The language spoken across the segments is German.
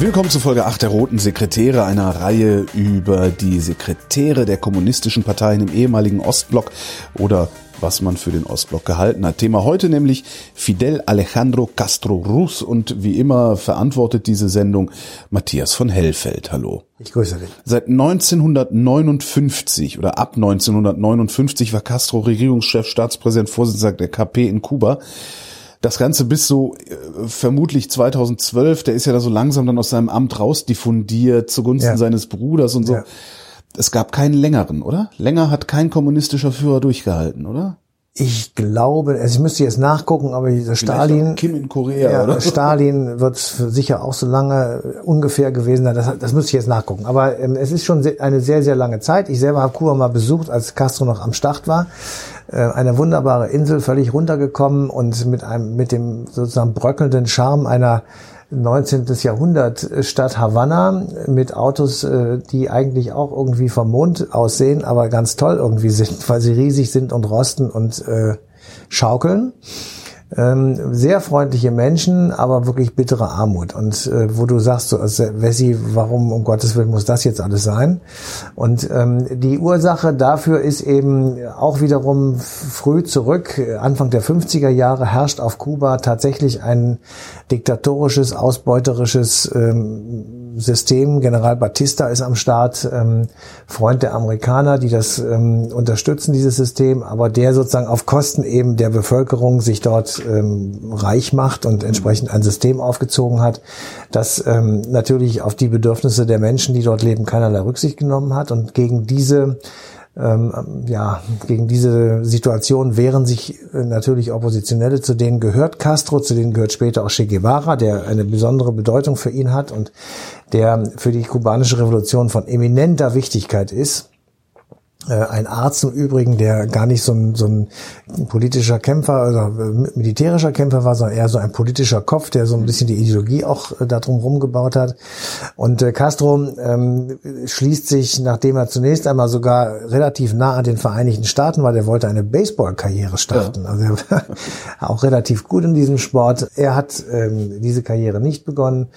Willkommen zu Folge 8 der Roten Sekretäre, einer Reihe über die Sekretäre der kommunistischen Parteien im ehemaligen Ostblock oder was man für den Ostblock gehalten hat. Thema heute nämlich Fidel Alejandro Castro Ruz und wie immer verantwortet diese Sendung Matthias von Hellfeld. Hallo. Ich grüße dich. Seit 1959 oder ab 1959 war Castro Regierungschef, Staatspräsident, Vorsitzender der KP in Kuba das Ganze bis so äh, vermutlich 2012, der ist ja da so langsam dann aus seinem Amt rausdiffundiert zugunsten ja. seines Bruders und so. Ja. Es gab keinen längeren, oder? Länger hat kein kommunistischer Führer durchgehalten, oder? Ich glaube, also ich müsste jetzt nachgucken, aber dieser Stalin, Kim in Korea, ja, oder? Stalin wird sicher auch so lange ungefähr gewesen sein. Das, das müsste ich jetzt nachgucken. Aber ähm, es ist schon eine sehr, sehr lange Zeit. Ich selber habe Kuba mal besucht, als Castro noch am Start war. Äh, eine wunderbare Insel, völlig runtergekommen und mit einem, mit dem sozusagen bröckelnden Charme einer 19. Jahrhundert Stadt Havanna mit Autos, äh, die eigentlich auch irgendwie vom Mond aussehen, aber ganz toll irgendwie sind, weil sie riesig sind und rosten und äh, schaukeln. Ähm, sehr freundliche Menschen, aber wirklich bittere Armut. Und äh, wo du sagst, so, also, Wessi, warum um Gottes Willen muss das jetzt alles sein? Und ähm, die Ursache dafür ist eben auch wiederum früh zurück, Anfang der 50er Jahre herrscht auf Kuba tatsächlich ein diktatorisches, ausbeuterisches ähm, System. General Batista ist am Start, ähm, Freund der Amerikaner, die das ähm, unterstützen, dieses System, aber der sozusagen auf Kosten eben der Bevölkerung sich dort ähm, reich macht und entsprechend ein System aufgezogen hat, das ähm, natürlich auf die Bedürfnisse der Menschen, die dort leben, keinerlei Rücksicht genommen hat und gegen diese ähm, ja, gegen diese Situation wehren sich äh, natürlich Oppositionelle, zu denen gehört Castro, zu denen gehört später auch Che Guevara, der eine besondere Bedeutung für ihn hat und der für die kubanische Revolution von eminenter Wichtigkeit ist. Äh, ein Arzt im Übrigen, der gar nicht so ein, so ein politischer Kämpfer, also militärischer Kämpfer war, sondern eher so ein politischer Kopf, der so ein bisschen die Ideologie auch äh, darum rumgebaut hat. Und äh, Castro ähm, schließt sich, nachdem er zunächst einmal sogar relativ nah an den Vereinigten Staaten war, der wollte eine Baseballkarriere starten. Ja. Also er war auch relativ gut in diesem Sport. Er hat ähm, diese Karriere nicht begonnen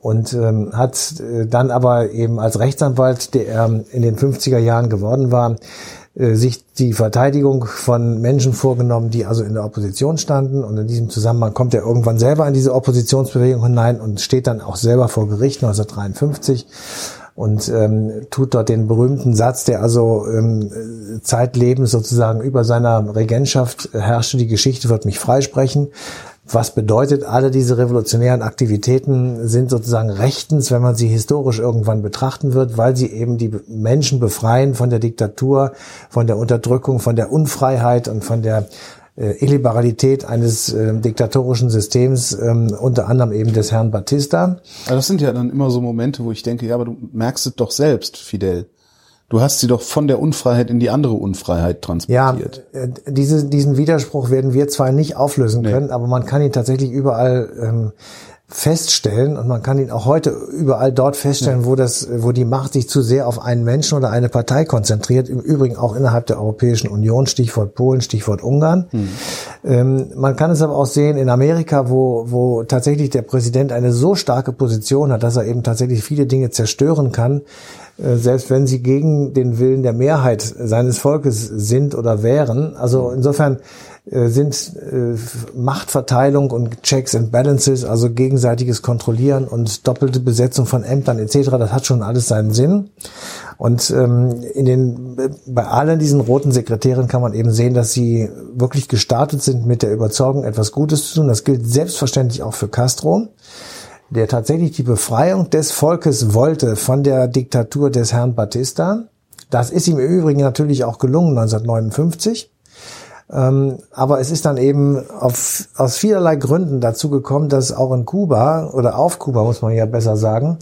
und ähm, hat äh, dann aber eben als Rechtsanwalt, der er in den 50er Jahren geworden war, äh, sich die Verteidigung von Menschen vorgenommen, die also in der Opposition standen. Und in diesem Zusammenhang kommt er irgendwann selber in diese Oppositionsbewegung hinein und steht dann auch selber vor Gericht 1953 und ähm, tut dort den berühmten Satz, der also ähm, zeitlebens sozusagen über seiner Regentschaft herrschte, die Geschichte wird mich freisprechen. Was bedeutet, alle diese revolutionären Aktivitäten sind sozusagen rechtens, wenn man sie historisch irgendwann betrachten wird, weil sie eben die Menschen befreien von der Diktatur, von der Unterdrückung, von der Unfreiheit und von der äh, Illiberalität eines äh, diktatorischen Systems, ähm, unter anderem eben des Herrn Batista. Aber das sind ja dann immer so Momente, wo ich denke, ja, aber du merkst es doch selbst, Fidel. Du hast sie doch von der Unfreiheit in die andere Unfreiheit transportiert. Ja, äh, diese, diesen Widerspruch werden wir zwar nicht auflösen nee. können, aber man kann ihn tatsächlich überall ähm, feststellen und man kann ihn auch heute überall dort feststellen, ja. wo das, wo die Macht sich zu sehr auf einen Menschen oder eine Partei konzentriert. Im Übrigen auch innerhalb der Europäischen Union, Stichwort Polen, Stichwort Ungarn. Mhm. Ähm, man kann es aber auch sehen in Amerika, wo, wo tatsächlich der Präsident eine so starke Position hat, dass er eben tatsächlich viele Dinge zerstören kann, selbst wenn sie gegen den Willen der Mehrheit seines Volkes sind oder wären. Also insofern äh, sind äh, Machtverteilung und Checks and Balances, also gegenseitiges Kontrollieren und doppelte Besetzung von Ämtern etc., das hat schon alles seinen Sinn. Und ähm, in den, bei allen diesen roten Sekretären kann man eben sehen, dass sie wirklich gestartet sind mit der Überzeugung, etwas Gutes zu tun. Das gilt selbstverständlich auch für Castro der tatsächlich die Befreiung des Volkes wollte von der Diktatur des Herrn Batista. Das ist ihm im Übrigen natürlich auch gelungen 1959. Ähm, aber es ist dann eben auf, aus vielerlei Gründen dazu gekommen, dass auch in Kuba oder auf Kuba muss man ja besser sagen,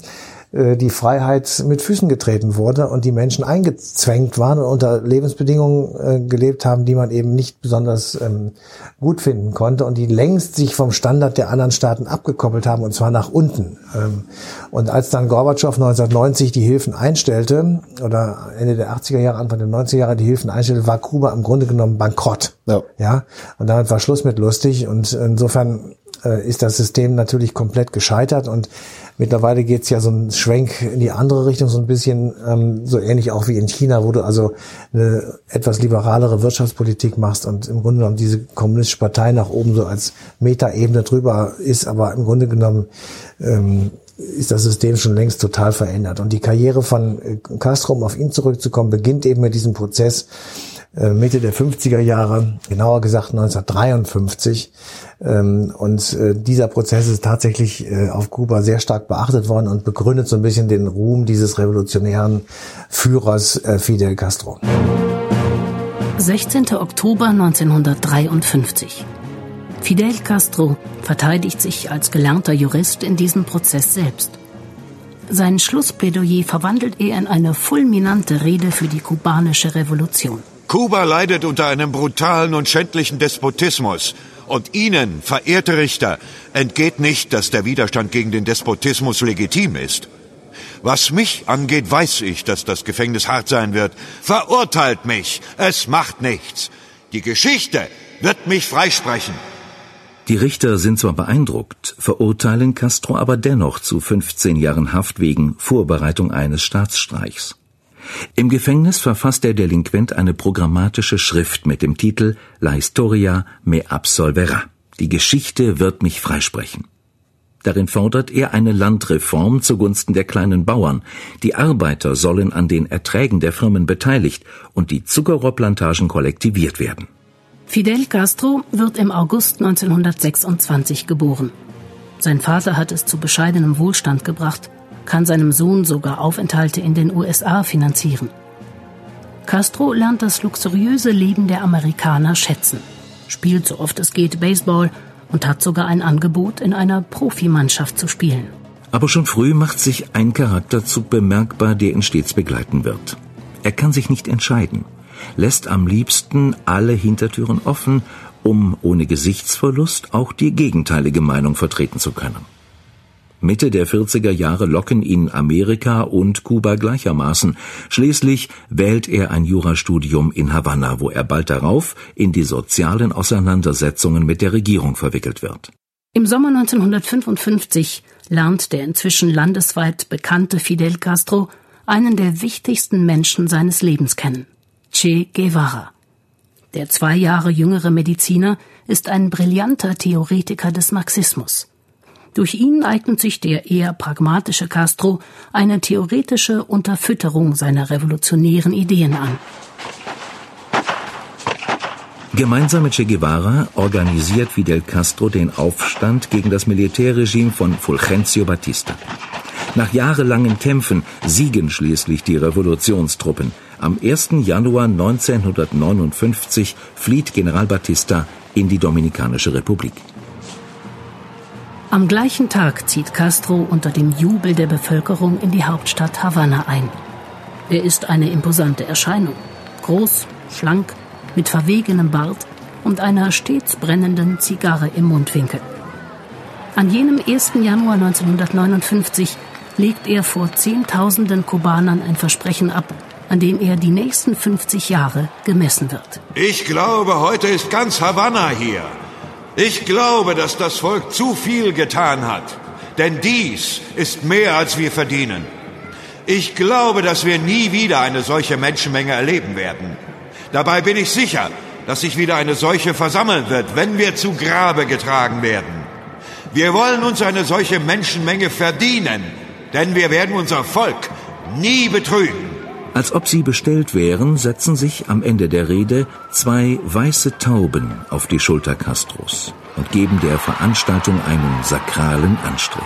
die Freiheit mit Füßen getreten wurde und die Menschen eingezwängt waren und unter Lebensbedingungen äh, gelebt haben, die man eben nicht besonders ähm, gut finden konnte und die längst sich vom Standard der anderen Staaten abgekoppelt haben und zwar nach unten. Ähm, und als dann Gorbatschow 1990 die Hilfen einstellte oder Ende der 80er Jahre, Anfang der 90er Jahre die Hilfen einstellte, war Kuba im Grunde genommen bankrott. Ja. ja? Und damit war Schluss mit lustig und insofern äh, ist das System natürlich komplett gescheitert und mittlerweile geht's ja so ein Schwenk in die andere Richtung, so ein bisschen ähm, so ähnlich auch wie in China, wo du also eine etwas liberalere Wirtschaftspolitik machst und im Grunde genommen diese kommunistische Partei nach oben so als Metaebene drüber ist, aber im Grunde genommen ähm, ist das System schon längst total verändert. Und die Karriere von äh, Castro, um auf ihn zurückzukommen, beginnt eben mit diesem Prozess, Mitte der 50er Jahre, genauer gesagt 1953. Ähm, und äh, dieser Prozess ist tatsächlich äh, auf Kuba sehr stark beachtet worden und begründet so ein bisschen den Ruhm dieses revolutionären Führers Fidel Castro. 16. Oktober 1953. Fidel Castro verteidigt sich als gelernter Jurist in diesem Prozess selbst. Sein Schlussplädoyer verwandelt er in eine fulminante Rede für die kubanische Revolution. Kuba leidet unter einem brutalen und schändlichen Despotismus. Und Ihnen, verehrte Richter, entgeht nicht, dass der Widerstand gegen den Despotismus legitim ist. Was mich angeht, weiß ich, dass das Gefängnis hart sein wird. Verurteilt mich. Es macht nichts. Die Geschichte wird mich freisprechen. Die Richter sind zwar beeindruckt, verurteilen Castro aber dennoch zu 15 Jahren Haft wegen Vorbereitung eines Staatsstreichs. Im Gefängnis verfasst der Delinquent eine programmatische Schrift mit dem Titel La Historia me absolverá. Die Geschichte wird mich freisprechen. Darin fordert er eine Landreform zugunsten der kleinen Bauern. Die Arbeiter sollen an den Erträgen der Firmen beteiligt und die Zuckerrohrplantagen kollektiviert werden. Fidel Castro wird im August 1926 geboren. Sein Vater hat es zu bescheidenem Wohlstand gebracht kann seinem Sohn sogar Aufenthalte in den USA finanzieren. Castro lernt das luxuriöse Leben der Amerikaner schätzen, spielt so oft es geht Baseball und hat sogar ein Angebot, in einer Profimannschaft zu spielen. Aber schon früh macht sich ein Charakterzug bemerkbar, der ihn stets begleiten wird. Er kann sich nicht entscheiden, lässt am liebsten alle Hintertüren offen, um ohne Gesichtsverlust auch die gegenteilige Meinung vertreten zu können. Mitte der 40er Jahre locken ihn Amerika und Kuba gleichermaßen. Schließlich wählt er ein Jurastudium in Havanna, wo er bald darauf in die sozialen Auseinandersetzungen mit der Regierung verwickelt wird. Im Sommer 1955 lernt der inzwischen landesweit bekannte Fidel Castro einen der wichtigsten Menschen seines Lebens kennen, Che Guevara. Der zwei Jahre jüngere Mediziner ist ein brillanter Theoretiker des Marxismus. Durch ihn eignet sich der eher pragmatische Castro eine theoretische Unterfütterung seiner revolutionären Ideen an. Gemeinsam mit Che Guevara organisiert Fidel Castro den Aufstand gegen das Militärregime von Fulgencio Batista. Nach jahrelangen Kämpfen siegen schließlich die Revolutionstruppen. Am 1. Januar 1959 flieht General Batista in die Dominikanische Republik. Am gleichen Tag zieht Castro unter dem Jubel der Bevölkerung in die Hauptstadt Havanna ein. Er ist eine imposante Erscheinung. Groß, schlank, mit verwegenem Bart und einer stets brennenden Zigarre im Mundwinkel. An jenem 1. Januar 1959 legt er vor Zehntausenden Kubanern ein Versprechen ab, an dem er die nächsten 50 Jahre gemessen wird. Ich glaube, heute ist ganz Havanna hier. Ich glaube, dass das Volk zu viel getan hat, denn dies ist mehr, als wir verdienen. Ich glaube, dass wir nie wieder eine solche Menschenmenge erleben werden. Dabei bin ich sicher, dass sich wieder eine solche versammeln wird, wenn wir zu Grabe getragen werden. Wir wollen uns eine solche Menschenmenge verdienen, denn wir werden unser Volk nie betrügen. Als ob sie bestellt wären, setzen sich am Ende der Rede zwei weiße Tauben auf die Schulter Castros und geben der Veranstaltung einen sakralen Anstrich.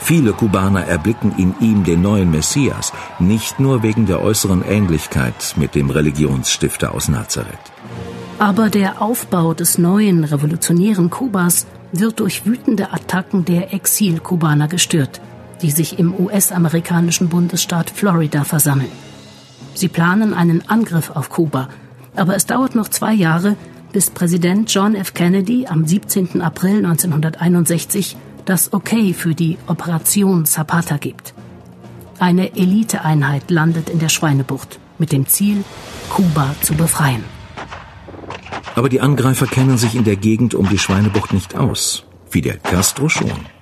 Viele Kubaner erblicken in ihm den neuen Messias, nicht nur wegen der äußeren Ähnlichkeit mit dem Religionsstifter aus Nazareth. Aber der Aufbau des neuen revolutionären Kubas wird durch wütende Attacken der Exil-Kubaner gestört, die sich im US-amerikanischen Bundesstaat Florida versammeln. Sie planen einen Angriff auf Kuba, aber es dauert noch zwei Jahre, bis Präsident John F. Kennedy am 17. April 1961 das Okay für die Operation Zapata gibt. Eine Eliteeinheit landet in der Schweinebucht mit dem Ziel, Kuba zu befreien. Aber die Angreifer kennen sich in der Gegend um die Schweinebucht nicht aus. Fidel Castro schon.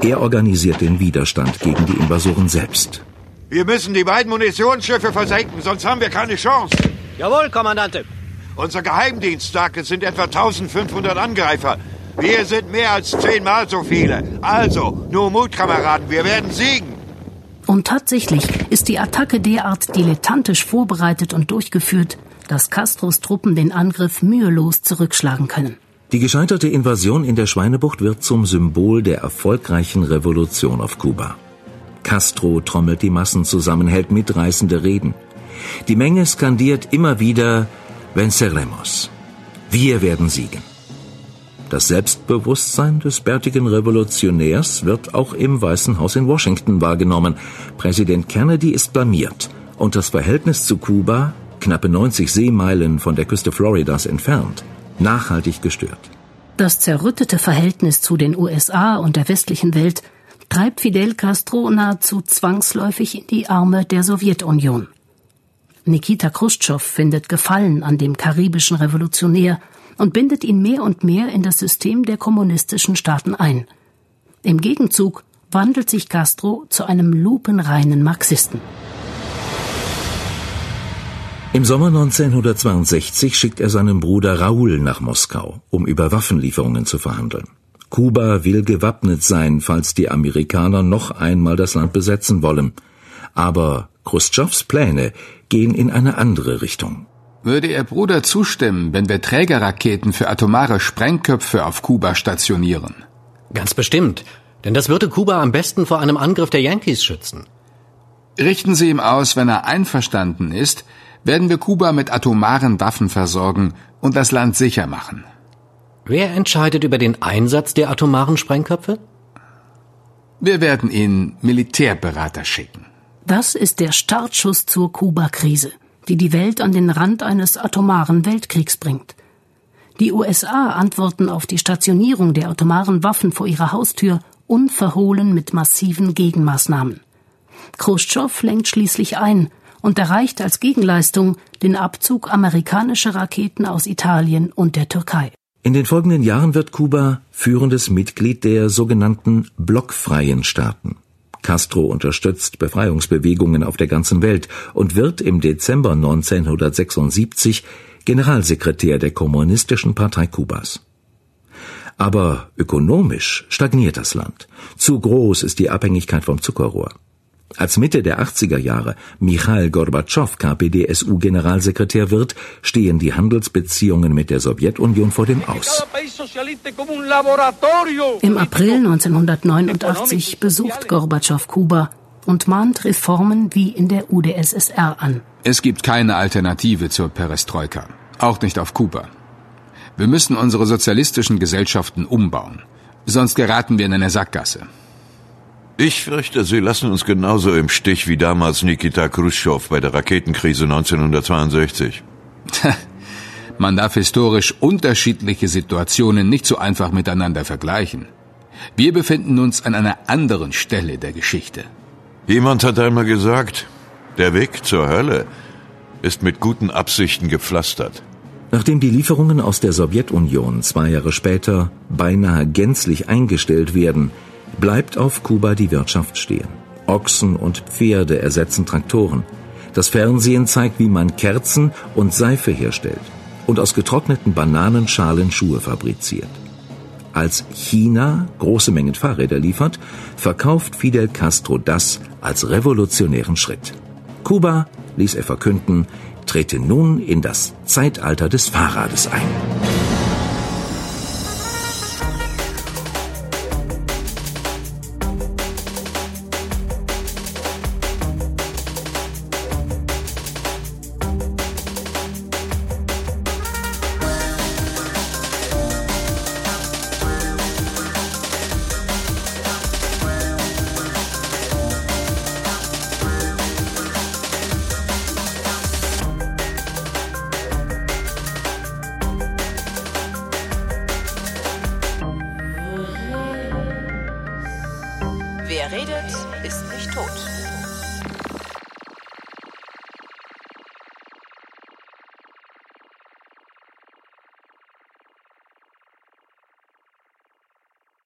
Er organisiert den Widerstand gegen die Invasoren selbst. Wir müssen die beiden Munitionsschiffe versenken, sonst haben wir keine Chance. Jawohl, Kommandante. Unser Geheimdienst sagt, es sind etwa 1500 Angreifer. Wir sind mehr als zehnmal so viele. Also, nur Mut, Kameraden, wir werden siegen. Und tatsächlich ist die Attacke derart dilettantisch vorbereitet und durchgeführt, dass Castros Truppen den Angriff mühelos zurückschlagen können. Die gescheiterte Invasion in der Schweinebucht wird zum Symbol der erfolgreichen Revolution auf Kuba. Castro trommelt die Massen zusammen, hält mitreißende Reden. Die Menge skandiert immer wieder Venceremos. Wir werden siegen. Das Selbstbewusstsein des bärtigen Revolutionärs wird auch im Weißen Haus in Washington wahrgenommen. Präsident Kennedy ist blamiert und das Verhältnis zu Kuba, knappe 90 Seemeilen von der Küste Floridas entfernt, nachhaltig gestört. Das zerrüttete Verhältnis zu den USA und der westlichen Welt treibt Fidel Castro nahezu zwangsläufig in die Arme der Sowjetunion. Nikita Khrushchev findet Gefallen an dem karibischen Revolutionär und bindet ihn mehr und mehr in das System der kommunistischen Staaten ein. Im Gegenzug wandelt sich Castro zu einem lupenreinen Marxisten. Im Sommer 1962 schickt er seinen Bruder Raoul nach Moskau, um über Waffenlieferungen zu verhandeln. Kuba will gewappnet sein, falls die Amerikaner noch einmal das Land besetzen wollen. Aber Khrushchevs Pläne gehen in eine andere Richtung. Würde Ihr Bruder zustimmen, wenn wir Trägerraketen für atomare Sprengköpfe auf Kuba stationieren? Ganz bestimmt. Denn das würde Kuba am besten vor einem Angriff der Yankees schützen. Richten Sie ihm aus, wenn er einverstanden ist, werden wir Kuba mit atomaren Waffen versorgen und das Land sicher machen. Wer entscheidet über den Einsatz der atomaren Sprengköpfe? Wir werden Ihnen Militärberater schicken. Das ist der Startschuss zur Kuba-Krise, die die Welt an den Rand eines atomaren Weltkriegs bringt. Die USA antworten auf die Stationierung der atomaren Waffen vor ihrer Haustür unverhohlen mit massiven Gegenmaßnahmen. Khrushchev lenkt schließlich ein und erreicht als Gegenleistung den Abzug amerikanischer Raketen aus Italien und der Türkei. In den folgenden Jahren wird Kuba führendes Mitglied der sogenannten blockfreien Staaten. Castro unterstützt Befreiungsbewegungen auf der ganzen Welt und wird im Dezember 1976 Generalsekretär der Kommunistischen Partei Kubas. Aber ökonomisch stagniert das Land. Zu groß ist die Abhängigkeit vom Zuckerrohr. Als Mitte der 80er Jahre Michail Gorbatschow KPDSU-Generalsekretär wird, stehen die Handelsbeziehungen mit der Sowjetunion vor dem Aus. Im April 1989 besucht Gorbatschow Kuba und mahnt Reformen wie in der UdSSR an. Es gibt keine Alternative zur Perestroika, auch nicht auf Kuba. Wir müssen unsere sozialistischen Gesellschaften umbauen, sonst geraten wir in eine Sackgasse. Ich fürchte, Sie lassen uns genauso im Stich wie damals Nikita Khrushchev bei der Raketenkrise 1962. Man darf historisch unterschiedliche Situationen nicht so einfach miteinander vergleichen. Wir befinden uns an einer anderen Stelle der Geschichte. Jemand hat einmal gesagt, der Weg zur Hölle ist mit guten Absichten gepflastert. Nachdem die Lieferungen aus der Sowjetunion zwei Jahre später beinahe gänzlich eingestellt werden, bleibt auf Kuba die Wirtschaft stehen. Ochsen und Pferde ersetzen Traktoren. Das Fernsehen zeigt, wie man Kerzen und Seife herstellt und aus getrockneten Bananenschalen Schuhe fabriziert. Als China große Mengen Fahrräder liefert, verkauft Fidel Castro das als revolutionären Schritt. Kuba, ließ er verkünden, trete nun in das Zeitalter des Fahrrades ein.